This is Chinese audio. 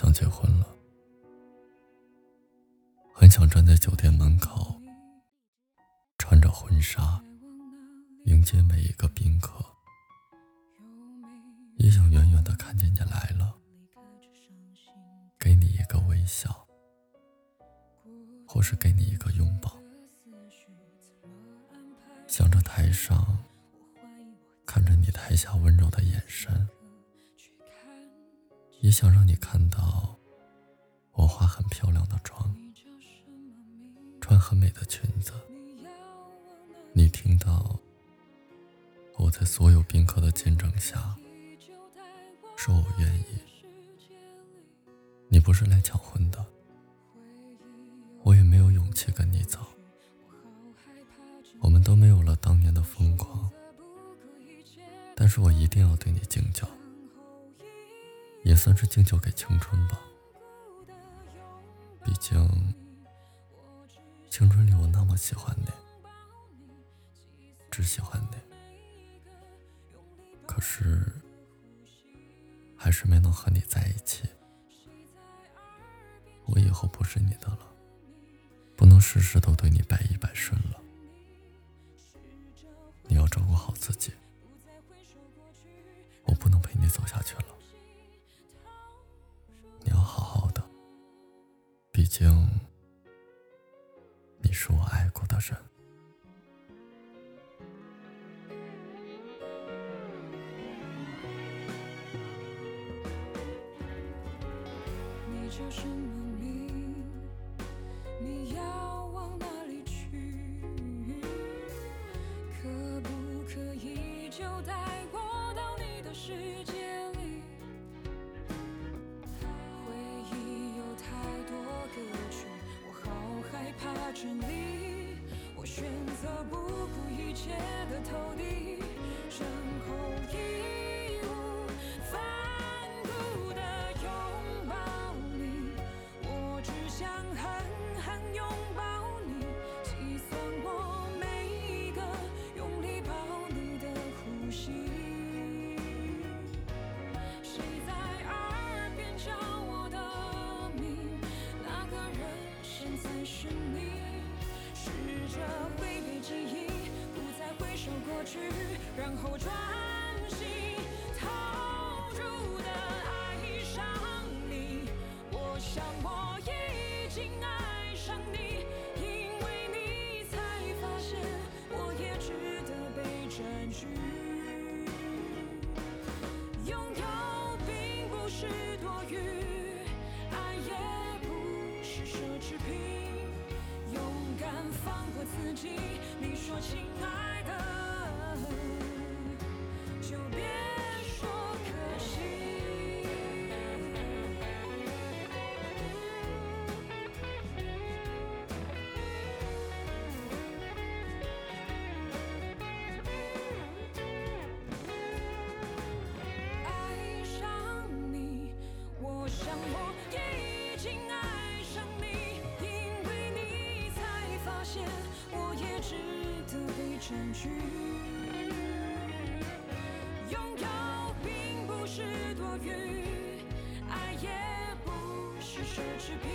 想结婚了，很想站在酒店门口，穿着婚纱迎接每一个宾客，也想远远的看见你来了，给你一个微笑，或是给你一个拥抱，想着台上看着你台下温柔的眼神。也想让你看到我化很漂亮的妆，穿很美的裙子。你听到我在所有宾客的见证下说我愿意。你不是来抢婚的，我也没有勇气跟你走。我们都没有了当年的疯狂，但是我一定要对你敬酒。算是敬酒给青春吧，毕竟青春里我那么喜欢你，只喜欢你，可是还是没能和你在一起。我以后不是你的了，不能事事都对你百依百顺了，你要照顾好自己，我不能陪你走下听。你是我爱过的人。是你，我选择不顾一切的投递，身后义无反顾的拥抱你，我只想狠狠拥抱你，计算我每一个用力抱你的呼吸。谁在耳边叫我的名？那个人现在是你。试着回避记忆，不再回首过去，然后专心投入的爱上你。我想我已经爱上你，因为你才发现我也值得被占据。我自己，你说亲爱得被占据，拥有并不是多余，爱也不是奢侈品，